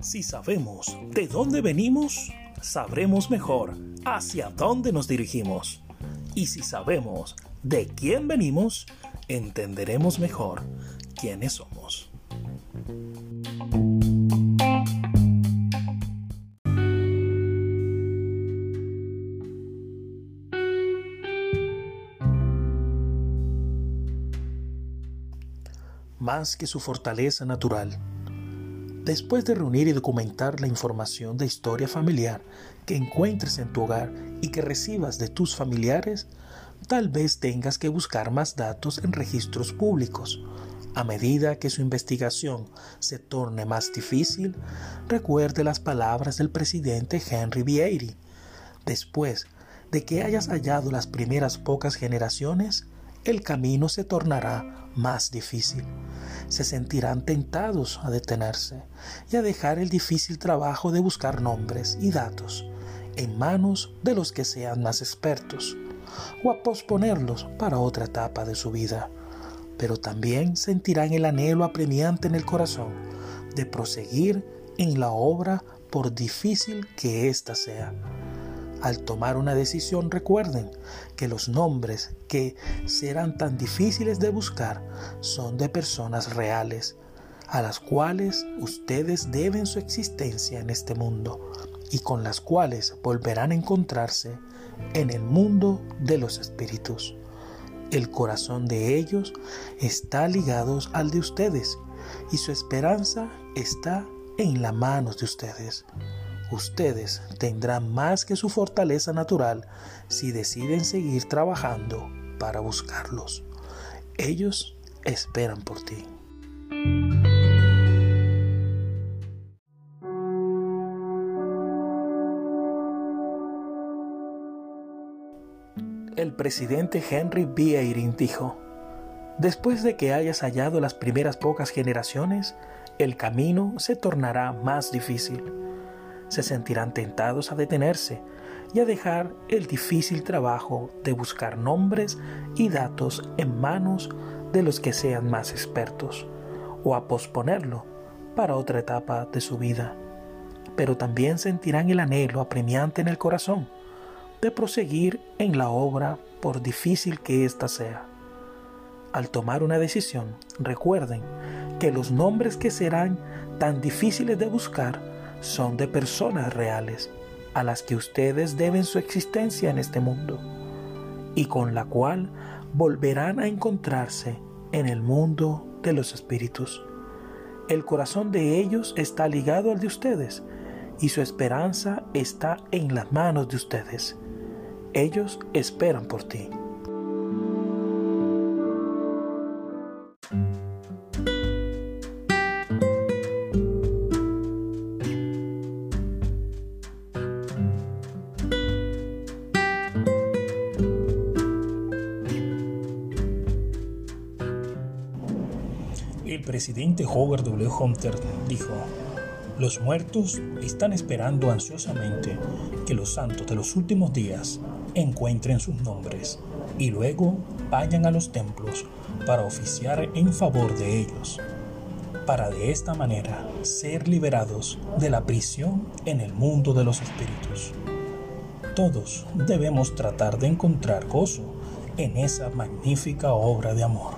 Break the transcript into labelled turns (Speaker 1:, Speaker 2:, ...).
Speaker 1: Si sabemos de dónde venimos, sabremos mejor hacia dónde nos dirigimos. Y si sabemos de quién venimos, entenderemos mejor quiénes somos. Más que su fortaleza natural, Después de reunir y documentar la información de historia familiar que encuentres en tu hogar y que recibas de tus familiares, tal vez tengas que buscar más datos en registros públicos. A medida que su investigación se torne más difícil, recuerde las palabras del presidente Henry Vieira. Después de que hayas hallado las primeras pocas generaciones, el camino se tornará más difícil. Se sentirán tentados a detenerse y a dejar el difícil trabajo de buscar nombres y datos en manos de los que sean más expertos o a posponerlos para otra etapa de su vida. Pero también sentirán el anhelo apremiante en el corazón de proseguir en la obra por difícil que ésta sea al tomar una decisión recuerden que los nombres que serán tan difíciles de buscar son de personas reales, a las cuales ustedes deben su existencia en este mundo y con las cuales volverán a encontrarse en el mundo de los espíritus. El corazón de ellos está ligado al de ustedes y su esperanza está en las manos de ustedes ustedes tendrán más que su fortaleza natural si deciden seguir trabajando para buscarlos. Ellos esperan por ti. El presidente Henry B. Eyring dijo, Después de que hayas hallado las primeras pocas generaciones, el camino se tornará más difícil se sentirán tentados a detenerse y a dejar el difícil trabajo de buscar nombres y datos en manos de los que sean más expertos, o a posponerlo para otra etapa de su vida. Pero también sentirán el anhelo apremiante en el corazón de proseguir en la obra por difícil que ésta sea. Al tomar una decisión, recuerden que los nombres que serán tan difíciles de buscar son de personas reales a las que ustedes deben su existencia en este mundo y con la cual volverán a encontrarse en el mundo de los espíritus. El corazón de ellos está ligado al de ustedes y su esperanza está en las manos de ustedes. Ellos esperan por ti. El presidente Howard W. Hunter dijo, los muertos están esperando ansiosamente que los santos de los últimos días encuentren sus nombres y luego vayan a los templos para oficiar en favor de ellos, para de esta manera ser liberados de la prisión en el mundo de los espíritus. Todos debemos tratar de encontrar gozo en esa magnífica obra de amor.